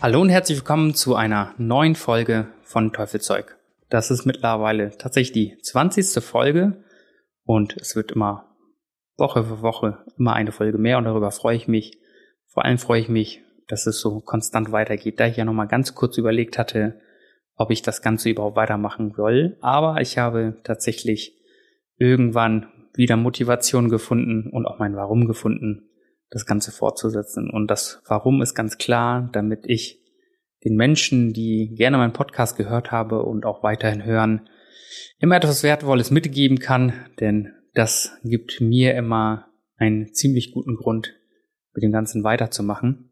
Hallo und herzlich willkommen zu einer neuen Folge von Teufelzeug. Das ist mittlerweile tatsächlich die 20. Folge und es wird immer Woche für Woche immer eine Folge mehr und darüber freue ich mich. Vor allem freue ich mich, dass es so konstant weitergeht, da ich ja nochmal ganz kurz überlegt hatte, ob ich das Ganze überhaupt weitermachen soll. Aber ich habe tatsächlich irgendwann wieder Motivation gefunden und auch mein Warum gefunden, das Ganze fortzusetzen. Und das Warum ist ganz klar, damit ich den Menschen, die gerne meinen Podcast gehört habe und auch weiterhin hören, immer etwas Wertvolles mitgeben kann, denn das gibt mir immer einen ziemlich guten Grund, mit dem Ganzen weiterzumachen.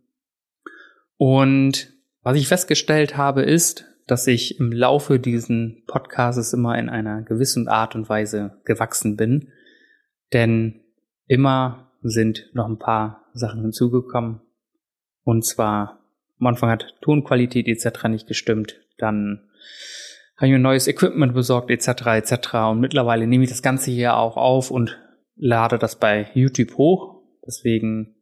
Und was ich festgestellt habe, ist, dass ich im Laufe diesen Podcasts immer in einer gewissen Art und Weise gewachsen bin. Denn immer sind noch ein paar Sachen hinzugekommen. Und zwar am Anfang hat Tonqualität etc. nicht gestimmt. Dann habe ich mir neues Equipment besorgt etc. etc. Und mittlerweile nehme ich das Ganze hier auch auf und lade das bei YouTube hoch. Deswegen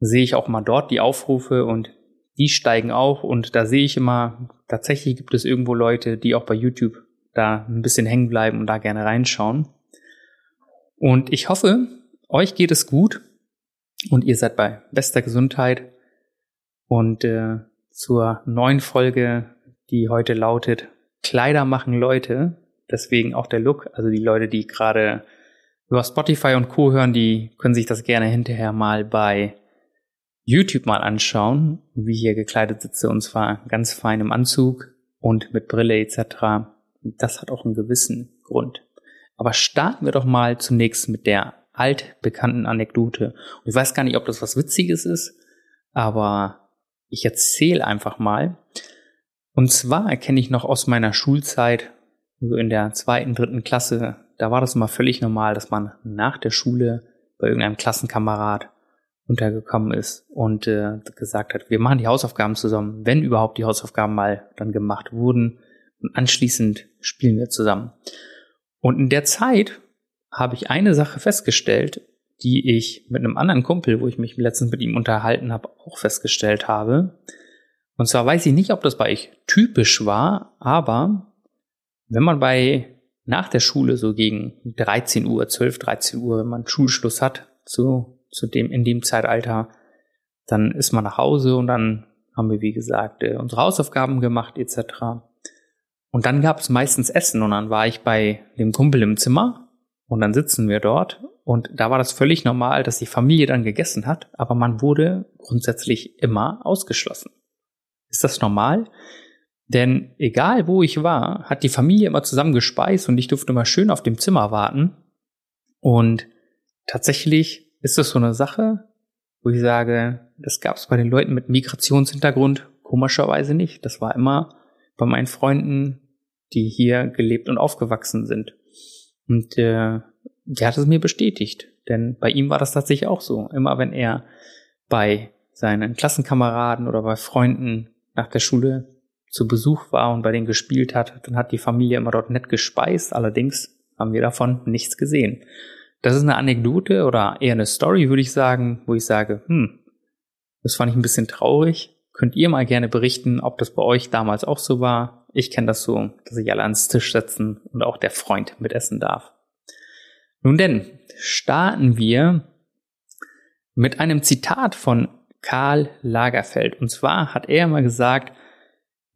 sehe ich auch mal dort die Aufrufe und die steigen auch. Und da sehe ich immer, tatsächlich gibt es irgendwo Leute, die auch bei YouTube da ein bisschen hängen bleiben und da gerne reinschauen. Und ich hoffe, euch geht es gut und ihr seid bei bester Gesundheit. Und äh, zur neuen Folge, die heute lautet Kleider machen Leute. Deswegen auch der Look. Also die Leute, die gerade über Spotify und Co. hören, die können sich das gerne hinterher mal bei YouTube mal anschauen, wie ich hier gekleidet sitze. Und zwar ganz fein im Anzug und mit Brille etc. Das hat auch einen gewissen Grund. Aber starten wir doch mal zunächst mit der altbekannten Anekdote. Und ich weiß gar nicht, ob das was Witziges ist, aber ich erzähle einfach mal. Und zwar erkenne ich noch aus meiner Schulzeit, so in der zweiten, dritten Klasse, da war das immer völlig normal, dass man nach der Schule bei irgendeinem Klassenkamerad untergekommen ist und äh, gesagt hat, wir machen die Hausaufgaben zusammen, wenn überhaupt die Hausaufgaben mal dann gemacht wurden und anschließend spielen wir zusammen. Und in der Zeit habe ich eine Sache festgestellt, die ich mit einem anderen Kumpel, wo ich mich letztens mit ihm unterhalten habe, auch festgestellt habe. Und zwar weiß ich nicht, ob das bei euch typisch war, aber wenn man bei nach der Schule so gegen 13 Uhr, 12, 13 Uhr, wenn man Schulschluss hat, zu, zu dem, in dem Zeitalter, dann ist man nach Hause und dann haben wir, wie gesagt, äh, unsere Hausaufgaben gemacht, etc. Und dann gab es meistens Essen und dann war ich bei dem Kumpel im Zimmer und dann sitzen wir dort und da war das völlig normal, dass die Familie dann gegessen hat, aber man wurde grundsätzlich immer ausgeschlossen. Ist das normal? Denn egal wo ich war, hat die Familie immer zusammen gespeist und ich durfte immer schön auf dem Zimmer warten. Und tatsächlich ist das so eine Sache, wo ich sage, das gab es bei den Leuten mit Migrationshintergrund komischerweise nicht. Das war immer bei meinen Freunden, die hier gelebt und aufgewachsen sind. Und äh, der hat es mir bestätigt. Denn bei ihm war das tatsächlich auch so. Immer wenn er bei seinen Klassenkameraden oder bei Freunden nach der Schule zu Besuch war und bei denen gespielt hat, dann hat die Familie immer dort nett gespeist. Allerdings haben wir davon nichts gesehen. Das ist eine Anekdote oder eher eine Story, würde ich sagen, wo ich sage, hm, das fand ich ein bisschen traurig. Könnt ihr mal gerne berichten, ob das bei euch damals auch so war, ich kenne das so, dass sich alle ans Tisch setzen und auch der Freund mitessen darf. Nun denn, starten wir mit einem Zitat von Karl Lagerfeld. Und zwar hat er mal gesagt,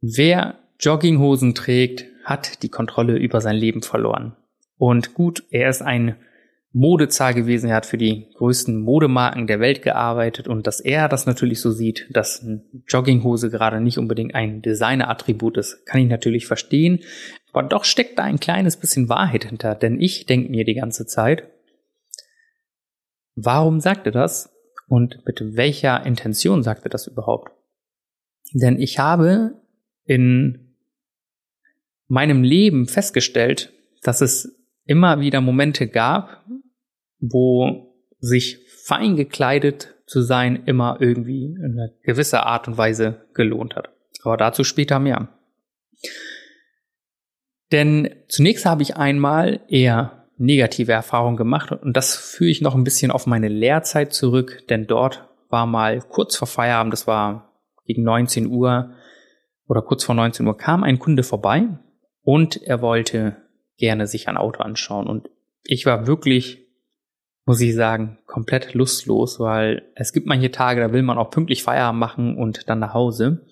wer Jogginghosen trägt, hat die Kontrolle über sein Leben verloren. Und gut, er ist ein Modezahl gewesen. Er hat für die größten Modemarken der Welt gearbeitet und dass er das natürlich so sieht, dass eine Jogginghose gerade nicht unbedingt ein Designer-Attribut ist, kann ich natürlich verstehen. Aber doch steckt da ein kleines bisschen Wahrheit hinter, denn ich denke mir die ganze Zeit, warum sagt er das und mit welcher Intention sagt er das überhaupt? Denn ich habe in meinem Leben festgestellt, dass es immer wieder Momente gab, wo sich fein gekleidet zu sein immer irgendwie in einer gewisser Art und Weise gelohnt hat. Aber dazu später mehr. Denn zunächst habe ich einmal eher negative Erfahrungen gemacht und das führe ich noch ein bisschen auf meine Lehrzeit zurück, denn dort war mal kurz vor Feierabend, das war gegen 19 Uhr oder kurz vor 19 Uhr kam ein Kunde vorbei und er wollte gerne sich ein Auto anschauen und ich war wirklich muss ich sagen, komplett lustlos, weil es gibt manche Tage, da will man auch pünktlich Feierabend machen und dann nach Hause.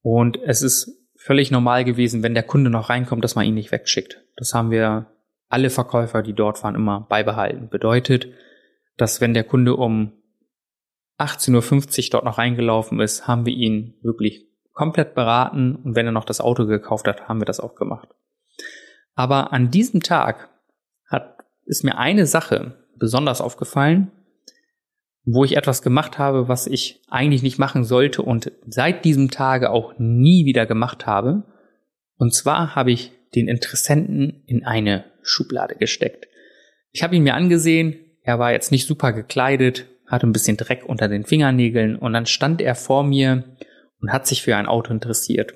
Und es ist völlig normal gewesen, wenn der Kunde noch reinkommt, dass man ihn nicht wegschickt. Das haben wir alle Verkäufer, die dort waren, immer beibehalten. Bedeutet, dass wenn der Kunde um 18.50 Uhr dort noch reingelaufen ist, haben wir ihn wirklich komplett beraten und wenn er noch das Auto gekauft hat, haben wir das auch gemacht. Aber an diesem Tag hat, ist mir eine Sache besonders aufgefallen, wo ich etwas gemacht habe, was ich eigentlich nicht machen sollte und seit diesem Tage auch nie wieder gemacht habe. Und zwar habe ich den Interessenten in eine Schublade gesteckt. Ich habe ihn mir angesehen, er war jetzt nicht super gekleidet, hatte ein bisschen Dreck unter den Fingernägeln und dann stand er vor mir und hat sich für ein Auto interessiert.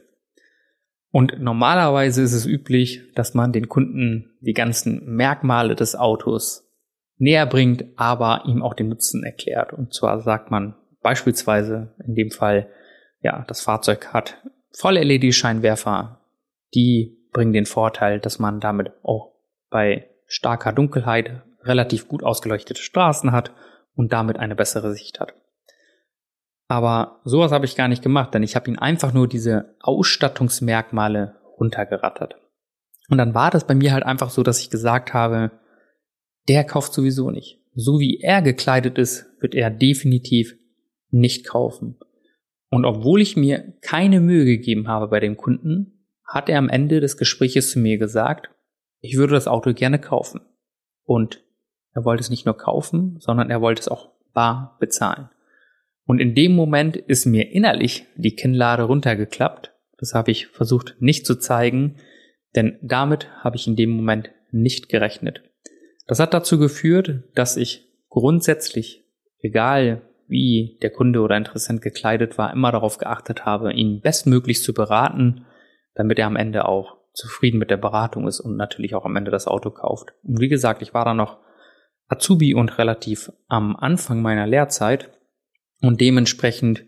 Und normalerweise ist es üblich, dass man den Kunden die ganzen Merkmale des Autos näher bringt, aber ihm auch den Nutzen erklärt. Und zwar sagt man beispielsweise in dem Fall, ja, das Fahrzeug hat volle LED-Scheinwerfer, die bringen den Vorteil, dass man damit auch bei starker Dunkelheit relativ gut ausgeleuchtete Straßen hat und damit eine bessere Sicht hat. Aber sowas habe ich gar nicht gemacht, denn ich habe ihn einfach nur diese Ausstattungsmerkmale runtergerattert. Und dann war das bei mir halt einfach so, dass ich gesagt habe, der kauft sowieso nicht. So wie er gekleidet ist, wird er definitiv nicht kaufen. Und obwohl ich mir keine Mühe gegeben habe bei dem Kunden, hat er am Ende des Gespräches zu mir gesagt, ich würde das Auto gerne kaufen. Und er wollte es nicht nur kaufen, sondern er wollte es auch bar bezahlen. Und in dem Moment ist mir innerlich die Kinnlade runtergeklappt. Das habe ich versucht nicht zu zeigen, denn damit habe ich in dem Moment nicht gerechnet. Das hat dazu geführt, dass ich grundsätzlich, egal wie der Kunde oder Interessent gekleidet war, immer darauf geachtet habe, ihn bestmöglich zu beraten, damit er am Ende auch zufrieden mit der Beratung ist und natürlich auch am Ende das Auto kauft. Und wie gesagt, ich war da noch Azubi und relativ am Anfang meiner Lehrzeit und dementsprechend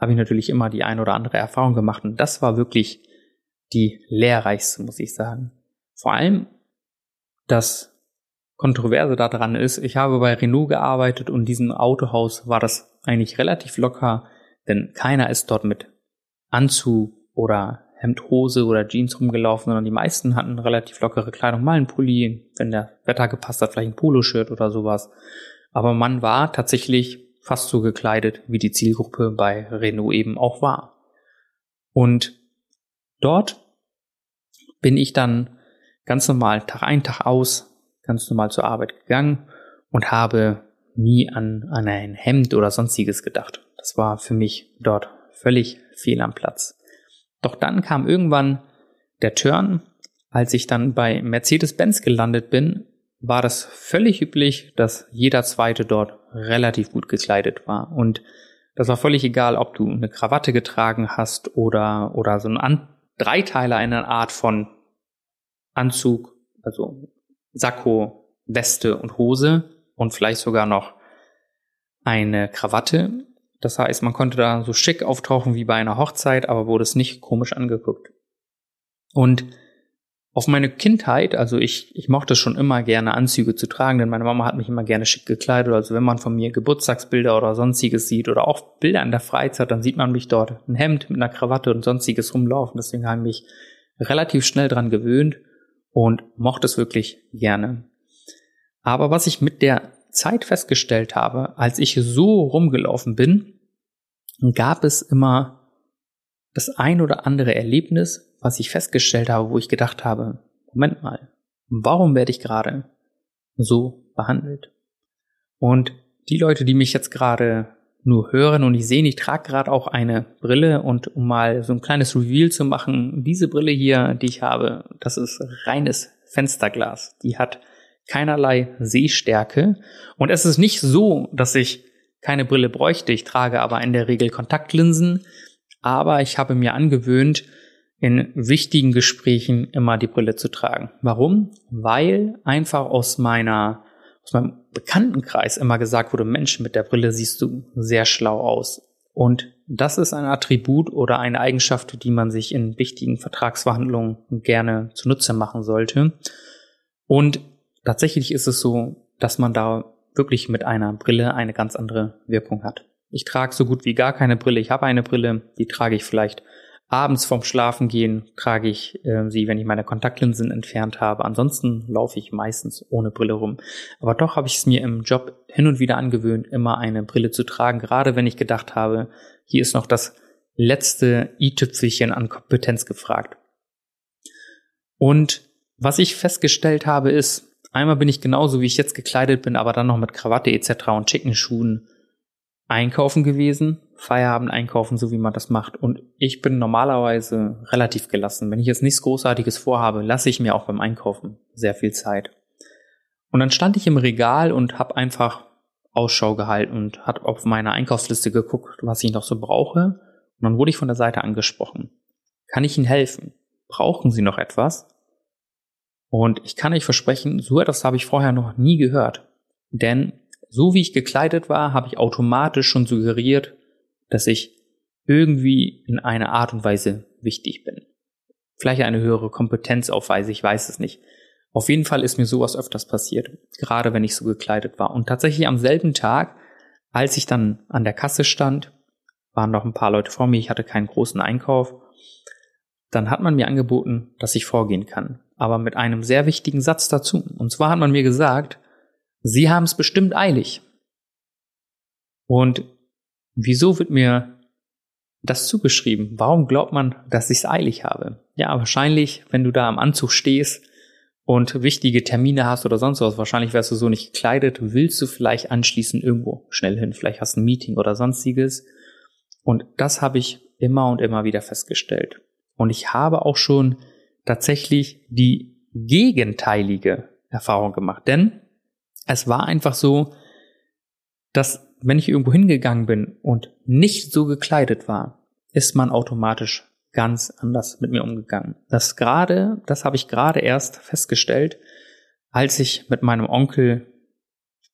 habe ich natürlich immer die ein oder andere Erfahrung gemacht und das war wirklich die lehrreichste, muss ich sagen. Vor allem das Kontroverse daran ist, ich habe bei Renault gearbeitet und diesem Autohaus war das eigentlich relativ locker, denn keiner ist dort mit Anzug oder Hemdhose oder Jeans rumgelaufen, sondern die meisten hatten relativ lockere Kleidung, mal ein Pulli, wenn der Wetter gepasst hat, vielleicht ein Poloshirt oder sowas. Aber man war tatsächlich fast so gekleidet, wie die Zielgruppe bei Renault eben auch war. Und dort bin ich dann ganz normal Tag ein, Tag aus ganz normal zur Arbeit gegangen und habe nie an, an ein Hemd oder sonstiges gedacht. Das war für mich dort völlig fehl am Platz. Doch dann kam irgendwann der Turn, als ich dann bei Mercedes-Benz gelandet bin, war das völlig üblich, dass jeder zweite dort relativ gut gekleidet war. Und das war völlig egal, ob du eine Krawatte getragen hast oder, oder so ein An Dreiteiler in einer Art von Anzug, also Sakko, Weste und Hose und vielleicht sogar noch eine Krawatte. Das heißt, man konnte da so schick auftauchen wie bei einer Hochzeit, aber wurde es nicht komisch angeguckt. Und auf meine Kindheit, also ich, ich mochte schon immer gerne Anzüge zu tragen, denn meine Mama hat mich immer gerne schick gekleidet. Also wenn man von mir Geburtstagsbilder oder sonstiges sieht oder auch Bilder in der Freizeit, dann sieht man mich dort ein Hemd mit einer Krawatte und sonstiges rumlaufen. Deswegen habe ich mich relativ schnell dran gewöhnt und mochte es wirklich gerne. Aber was ich mit der Zeit festgestellt habe, als ich so rumgelaufen bin, gab es immer das ein oder andere Erlebnis, was ich festgestellt habe, wo ich gedacht habe, Moment mal, warum werde ich gerade so behandelt? Und die Leute, die mich jetzt gerade nur hören und ich sehe, ich trage gerade auch eine Brille und um mal so ein kleines Reveal zu machen, diese Brille hier, die ich habe, das ist reines Fensterglas. Die hat keinerlei Sehstärke und es ist nicht so, dass ich keine Brille bräuchte. Ich trage aber in der Regel Kontaktlinsen, aber ich habe mir angewöhnt, in wichtigen Gesprächen immer die Brille zu tragen. Warum? Weil einfach aus meiner aus meinem Bekanntenkreis immer gesagt wurde, Mensch, mit der Brille siehst du sehr schlau aus. Und das ist ein Attribut oder eine Eigenschaft, die man sich in wichtigen Vertragsverhandlungen gerne zunutze machen sollte. Und tatsächlich ist es so, dass man da wirklich mit einer Brille eine ganz andere Wirkung hat. Ich trage so gut wie gar keine Brille. Ich habe eine Brille, die trage ich vielleicht Abends vorm Schlafengehen trage ich äh, sie, wenn ich meine Kontaktlinsen entfernt habe. Ansonsten laufe ich meistens ohne Brille rum. Aber doch habe ich es mir im Job hin und wieder angewöhnt, immer eine Brille zu tragen, gerade wenn ich gedacht habe, hier ist noch das letzte i-Tüpfelchen an Kompetenz gefragt. Und was ich festgestellt habe, ist, einmal bin ich genauso, wie ich jetzt gekleidet bin, aber dann noch mit Krawatte etc. und schicken Schuhen einkaufen gewesen, Feierabend einkaufen, so wie man das macht. Und ich bin normalerweise relativ gelassen. Wenn ich jetzt nichts Großartiges vorhabe, lasse ich mir auch beim Einkaufen sehr viel Zeit. Und dann stand ich im Regal und habe einfach Ausschau gehalten und habe auf meine Einkaufsliste geguckt, was ich noch so brauche. Und dann wurde ich von der Seite angesprochen. Kann ich Ihnen helfen? Brauchen Sie noch etwas? Und ich kann euch versprechen, so etwas habe ich vorher noch nie gehört. Denn so wie ich gekleidet war, habe ich automatisch schon suggeriert, dass ich irgendwie in einer Art und Weise wichtig bin. Vielleicht eine höhere Kompetenz aufweise, ich weiß es nicht. Auf jeden Fall ist mir sowas öfters passiert, gerade wenn ich so gekleidet war. Und tatsächlich am selben Tag, als ich dann an der Kasse stand, waren noch ein paar Leute vor mir, ich hatte keinen großen Einkauf, dann hat man mir angeboten, dass ich vorgehen kann. Aber mit einem sehr wichtigen Satz dazu. Und zwar hat man mir gesagt, Sie haben es bestimmt eilig. Und wieso wird mir das zugeschrieben? Warum glaubt man, dass ich es eilig habe? Ja, wahrscheinlich, wenn du da am Anzug stehst und wichtige Termine hast oder sonst was, wahrscheinlich wärst du so nicht gekleidet, willst du vielleicht anschließend irgendwo schnell hin, vielleicht hast du ein Meeting oder sonstiges. Und das habe ich immer und immer wieder festgestellt. Und ich habe auch schon tatsächlich die gegenteilige Erfahrung gemacht. Denn es war einfach so, dass wenn ich irgendwo hingegangen bin und nicht so gekleidet war, ist man automatisch ganz anders mit mir umgegangen. Das gerade, das habe ich gerade erst festgestellt, als ich mit meinem Onkel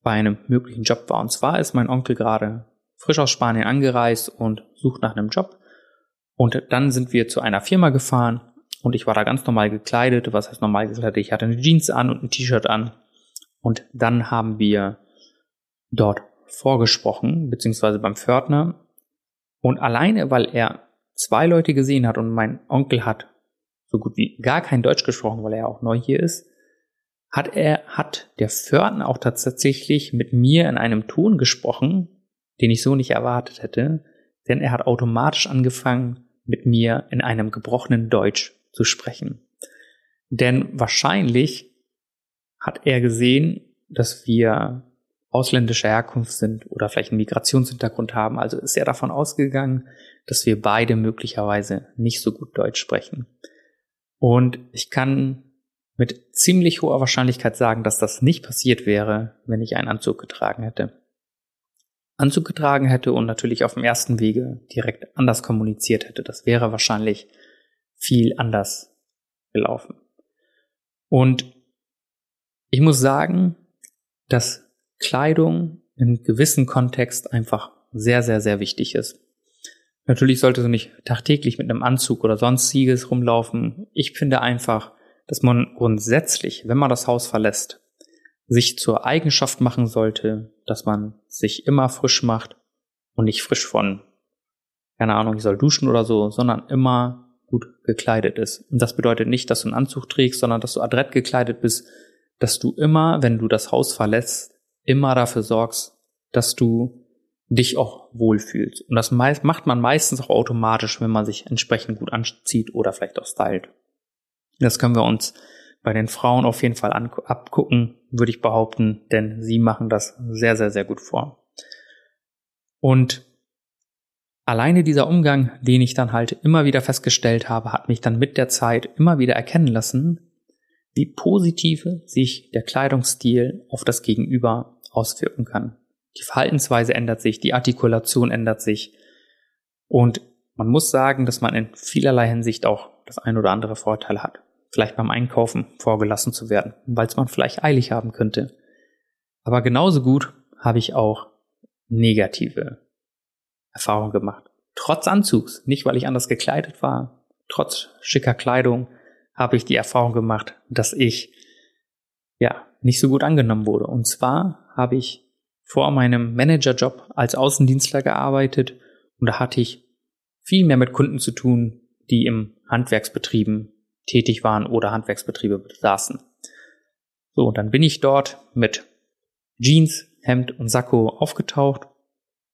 bei einem möglichen Job war. Und zwar ist mein Onkel gerade frisch aus Spanien angereist und sucht nach einem Job. Und dann sind wir zu einer Firma gefahren und ich war da ganz normal gekleidet. Was heißt normal gekleidet? Ich hatte eine Jeans an und ein T-Shirt an und dann haben wir dort vorgesprochen, beziehungsweise beim Pförtner. Und alleine, weil er zwei Leute gesehen hat und mein Onkel hat so gut wie gar kein Deutsch gesprochen, weil er auch neu hier ist, hat er, hat der Pförtner auch tatsächlich mit mir in einem Ton gesprochen, den ich so nicht erwartet hätte, denn er hat automatisch angefangen, mit mir in einem gebrochenen Deutsch zu sprechen. Denn wahrscheinlich hat er gesehen, dass wir ausländischer Herkunft sind oder vielleicht einen Migrationshintergrund haben. Also ist er davon ausgegangen, dass wir beide möglicherweise nicht so gut Deutsch sprechen. Und ich kann mit ziemlich hoher Wahrscheinlichkeit sagen, dass das nicht passiert wäre, wenn ich einen Anzug getragen hätte. Anzug getragen hätte und natürlich auf dem ersten Wege direkt anders kommuniziert hätte. Das wäre wahrscheinlich viel anders gelaufen. Und ich muss sagen, dass Kleidung im gewissen Kontext einfach sehr, sehr, sehr wichtig ist. Natürlich sollte du nicht tagtäglich mit einem Anzug oder sonstiges rumlaufen. Ich finde einfach, dass man grundsätzlich, wenn man das Haus verlässt, sich zur Eigenschaft machen sollte, dass man sich immer frisch macht und nicht frisch von, keine Ahnung, ich soll duschen oder so, sondern immer gut gekleidet ist. Und das bedeutet nicht, dass du einen Anzug trägst, sondern dass du adrett gekleidet bist, dass du immer, wenn du das Haus verlässt, immer dafür sorgst, dass du dich auch wohlfühlst. Und das macht man meistens auch automatisch, wenn man sich entsprechend gut anzieht oder vielleicht auch stylt. Das können wir uns bei den Frauen auf jeden Fall abgucken, würde ich behaupten, denn sie machen das sehr, sehr, sehr gut vor. Und alleine dieser Umgang, den ich dann halt immer wieder festgestellt habe, hat mich dann mit der Zeit immer wieder erkennen lassen, wie positiv sich der Kleidungsstil auf das Gegenüber auswirken kann. Die Verhaltensweise ändert sich, die Artikulation ändert sich. Und man muss sagen, dass man in vielerlei Hinsicht auch das ein oder andere Vorteil hat. Vielleicht beim Einkaufen vorgelassen zu werden, weil es man vielleicht eilig haben könnte. Aber genauso gut habe ich auch negative Erfahrungen gemacht. Trotz Anzugs, nicht weil ich anders gekleidet war, trotz schicker Kleidung, habe ich die Erfahrung gemacht, dass ich ja nicht so gut angenommen wurde. Und zwar habe ich vor meinem Managerjob als Außendienstler gearbeitet und da hatte ich viel mehr mit Kunden zu tun, die im Handwerksbetrieben tätig waren oder Handwerksbetriebe besaßen. So, und dann bin ich dort mit Jeans, Hemd und Sakko aufgetaucht.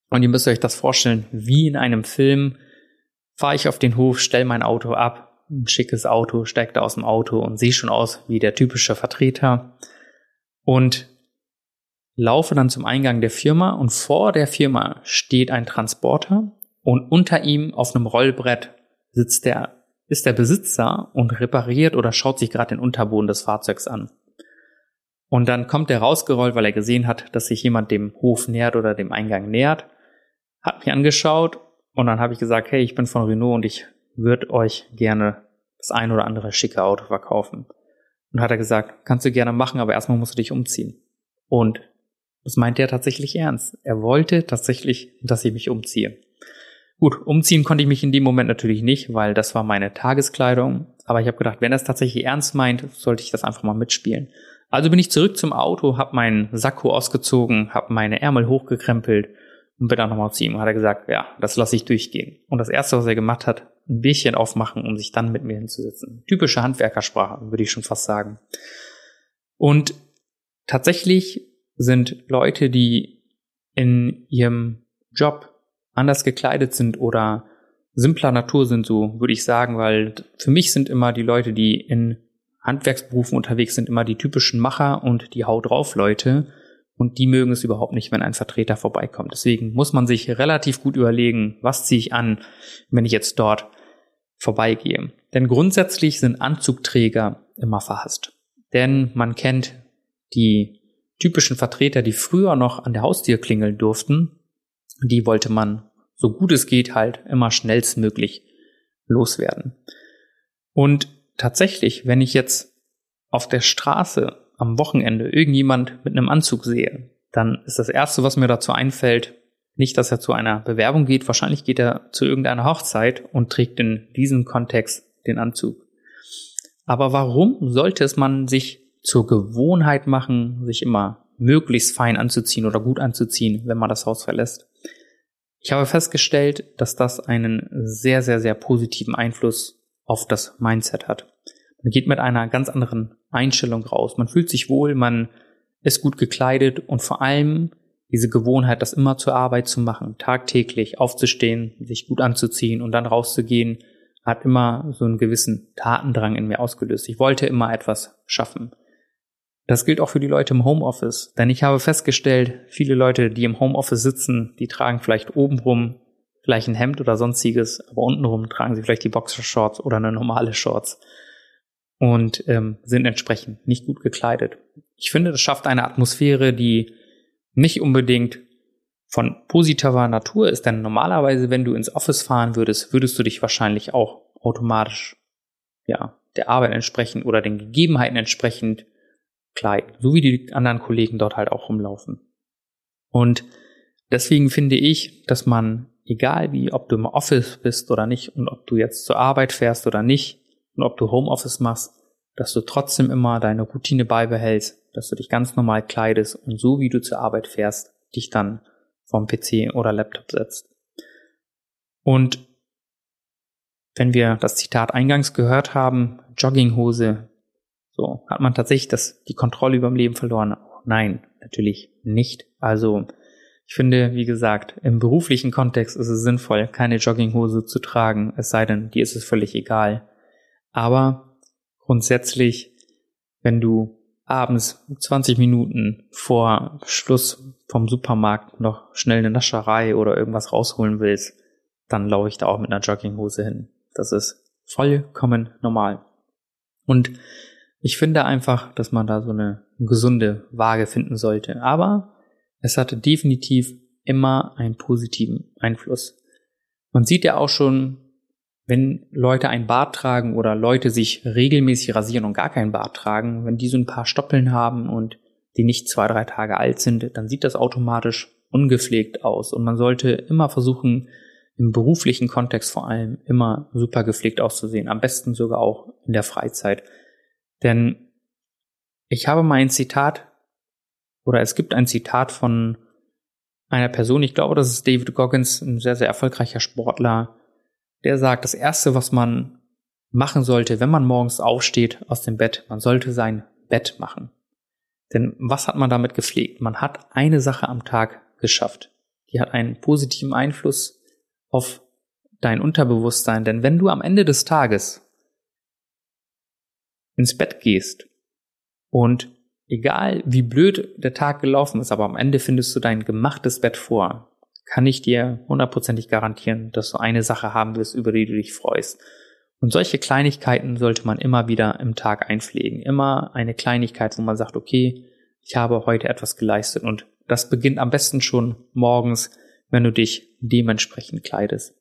Und ihr müsst euch das vorstellen, wie in einem Film fahre ich auf den Hof, stell mein Auto ab, ein schickes Auto, steig da aus dem Auto und sehe schon aus wie der typische Vertreter und laufe dann zum Eingang der Firma und vor der Firma steht ein Transporter und unter ihm auf einem Rollbrett sitzt der, ist der Besitzer und repariert oder schaut sich gerade den Unterboden des Fahrzeugs an. Und dann kommt er rausgerollt, weil er gesehen hat, dass sich jemand dem Hof nähert oder dem Eingang nähert, hat mich angeschaut und dann habe ich gesagt, hey, ich bin von Renault und ich würde euch gerne das ein oder andere schicke Auto verkaufen. Und hat er gesagt, kannst du gerne machen, aber erstmal musst du dich umziehen. Und das meint er tatsächlich ernst. Er wollte tatsächlich, dass ich mich umziehe. Gut, umziehen konnte ich mich in dem Moment natürlich nicht, weil das war meine Tageskleidung. Aber ich habe gedacht, wenn er es tatsächlich ernst meint, sollte ich das einfach mal mitspielen. Also bin ich zurück zum Auto, habe meinen Sakko ausgezogen, habe meine Ärmel hochgekrempelt und bin dann nochmal zu ihm und hat er gesagt, ja, das lasse ich durchgehen. Und das erste, was er gemacht hat, ein Bierchen aufmachen, um sich dann mit mir hinzusetzen. Typische Handwerkersprache, würde ich schon fast sagen. Und tatsächlich sind Leute, die in ihrem Job anders gekleidet sind oder simpler Natur sind, so würde ich sagen, weil für mich sind immer die Leute, die in Handwerksberufen unterwegs sind, immer die typischen Macher und die Hau drauf Leute. Und die mögen es überhaupt nicht, wenn ein Vertreter vorbeikommt. Deswegen muss man sich relativ gut überlegen, was ziehe ich an, wenn ich jetzt dort vorbeigehe. Denn grundsätzlich sind Anzugträger immer verhasst. Denn man kennt die typischen Vertreter, die früher noch an der Haustür klingeln durften. Die wollte man, so gut es geht, halt immer schnellstmöglich loswerden. Und tatsächlich, wenn ich jetzt auf der Straße am Wochenende irgendjemand mit einem Anzug sehe, dann ist das erste, was mir dazu einfällt, nicht, dass er zu einer Bewerbung geht, wahrscheinlich geht er zu irgendeiner Hochzeit und trägt in diesem Kontext den Anzug. Aber warum sollte es man sich zur Gewohnheit machen, sich immer möglichst fein anzuziehen oder gut anzuziehen, wenn man das Haus verlässt? Ich habe festgestellt, dass das einen sehr, sehr, sehr positiven Einfluss auf das Mindset hat. Man geht mit einer ganz anderen Einstellung raus. Man fühlt sich wohl, man ist gut gekleidet und vor allem diese Gewohnheit, das immer zur Arbeit zu machen, tagtäglich aufzustehen, sich gut anzuziehen und dann rauszugehen, hat immer so einen gewissen Tatendrang in mir ausgelöst. Ich wollte immer etwas schaffen. Das gilt auch für die Leute im Homeoffice, denn ich habe festgestellt, viele Leute, die im Homeoffice sitzen, die tragen vielleicht obenrum vielleicht ein Hemd oder sonstiges, aber untenrum tragen sie vielleicht die Boxershorts oder eine normale Shorts und ähm, sind entsprechend nicht gut gekleidet. Ich finde, das schafft eine Atmosphäre, die nicht unbedingt von positiver Natur ist, denn normalerweise, wenn du ins Office fahren würdest, würdest du dich wahrscheinlich auch automatisch ja, der Arbeit entsprechend oder den Gegebenheiten entsprechend kleiden, so wie die anderen Kollegen dort halt auch rumlaufen. Und deswegen finde ich, dass man egal wie, ob du im Office bist oder nicht und ob du jetzt zur Arbeit fährst oder nicht und ob du Homeoffice machst, dass du trotzdem immer deine Routine beibehältst, dass du dich ganz normal kleidest und so wie du zur Arbeit fährst, dich dann vom PC oder Laptop setzt. Und wenn wir das Zitat eingangs gehört haben, Jogginghose, so hat man tatsächlich das, die Kontrolle über dem Leben verloren. Nein, natürlich nicht. Also ich finde, wie gesagt, im beruflichen Kontext ist es sinnvoll, keine Jogginghose zu tragen, es sei denn, dir ist es völlig egal. Aber grundsätzlich, wenn du abends 20 Minuten vor Schluss vom Supermarkt noch schnell eine Nascherei oder irgendwas rausholen willst, dann laufe ich da auch mit einer Jogginghose hin. Das ist vollkommen normal. Und ich finde einfach, dass man da so eine gesunde Waage finden sollte. Aber es hatte definitiv immer einen positiven Einfluss. Man sieht ja auch schon, wenn Leute ein Bart tragen oder Leute sich regelmäßig rasieren und gar keinen Bart tragen, wenn die so ein paar Stoppeln haben und die nicht zwei, drei Tage alt sind, dann sieht das automatisch ungepflegt aus. Und man sollte immer versuchen, im beruflichen Kontext vor allem immer super gepflegt auszusehen. Am besten sogar auch in der Freizeit. Denn ich habe mal ein Zitat, oder es gibt ein Zitat von einer Person, ich glaube, das ist David Goggins, ein sehr, sehr erfolgreicher Sportler, der sagt, das Erste, was man machen sollte, wenn man morgens aufsteht aus dem Bett, man sollte sein Bett machen. Denn was hat man damit gepflegt? Man hat eine Sache am Tag geschafft. Die hat einen positiven Einfluss auf dein Unterbewusstsein. Denn wenn du am Ende des Tages ins Bett gehst und egal wie blöd der Tag gelaufen ist, aber am Ende findest du dein gemachtes Bett vor, kann ich dir hundertprozentig garantieren, dass du eine Sache haben wirst, über die du dich freust. Und solche Kleinigkeiten sollte man immer wieder im Tag einpflegen. Immer eine Kleinigkeit, wo man sagt, okay, ich habe heute etwas geleistet. Und das beginnt am besten schon morgens, wenn du dich dementsprechend kleidest.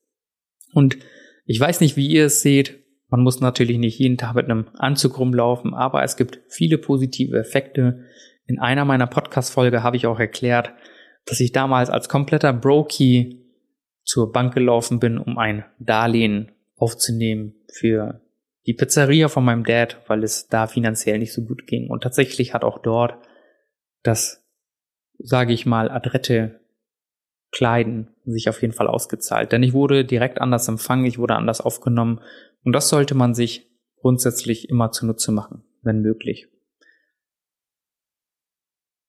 Und ich weiß nicht, wie ihr es seht. Man muss natürlich nicht jeden Tag mit einem Anzug rumlaufen, aber es gibt viele positive Effekte. In einer meiner Podcast-Folge habe ich auch erklärt, dass ich damals als kompletter Brokey zur Bank gelaufen bin, um ein Darlehen aufzunehmen für die Pizzeria von meinem Dad, weil es da finanziell nicht so gut ging. Und tatsächlich hat auch dort das, sage ich mal, adrette Kleiden sich auf jeden Fall ausgezahlt. Denn ich wurde direkt anders empfangen, ich wurde anders aufgenommen. Und das sollte man sich grundsätzlich immer zunutze machen, wenn möglich.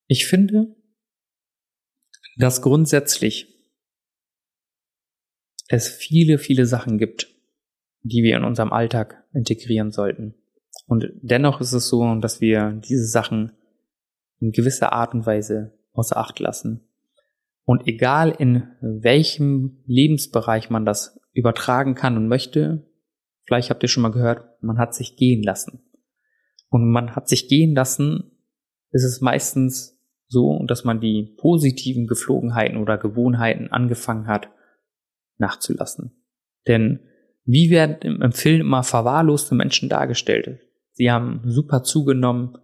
Ich finde, dass grundsätzlich es viele, viele Sachen gibt, die wir in unserem Alltag integrieren sollten. Und dennoch ist es so, dass wir diese Sachen in gewisser Art und Weise außer Acht lassen. Und egal in welchem Lebensbereich man das übertragen kann und möchte, vielleicht habt ihr schon mal gehört, man hat sich gehen lassen. Und man hat sich gehen lassen, ist es meistens so, dass man die positiven Geflogenheiten oder Gewohnheiten angefangen hat nachzulassen. Denn wie werden im Film immer verwahrloste Menschen dargestellt? Sie haben super zugenommen,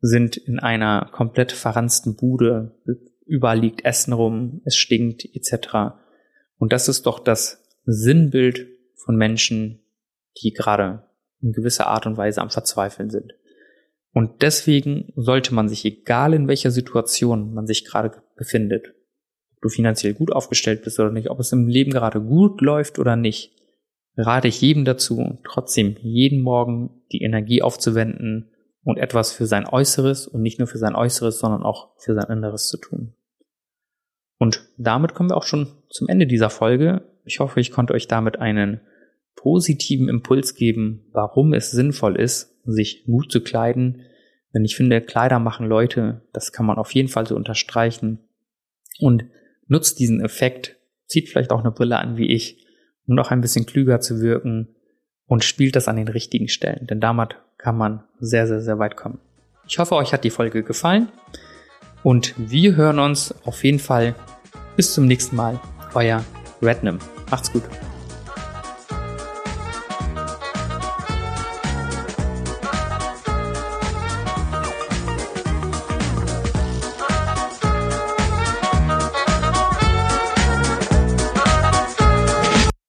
sind in einer komplett verranzten Bude, überall liegt Essen rum, es stinkt etc. Und das ist doch das Sinnbild von Menschen, die gerade in gewisser Art und Weise am Verzweifeln sind. Und deswegen sollte man sich, egal in welcher Situation man sich gerade befindet, ob du finanziell gut aufgestellt bist oder nicht, ob es im Leben gerade gut läuft oder nicht, rate ich jedem dazu, trotzdem jeden Morgen die Energie aufzuwenden und etwas für sein Äußeres und nicht nur für sein Äußeres, sondern auch für sein Inneres zu tun. Und damit kommen wir auch schon zum Ende dieser Folge. Ich hoffe, ich konnte euch damit einen positiven Impuls geben, warum es sinnvoll ist, sich gut zu kleiden. Denn ich finde, Kleider machen Leute, das kann man auf jeden Fall so unterstreichen. Und nutzt diesen Effekt, zieht vielleicht auch eine Brille an wie ich um noch ein bisschen klüger zu wirken und spielt das an den richtigen Stellen, denn damit kann man sehr, sehr, sehr weit kommen. Ich hoffe, euch hat die Folge gefallen und wir hören uns auf jeden Fall bis zum nächsten Mal. Euer Rednam. Macht's gut.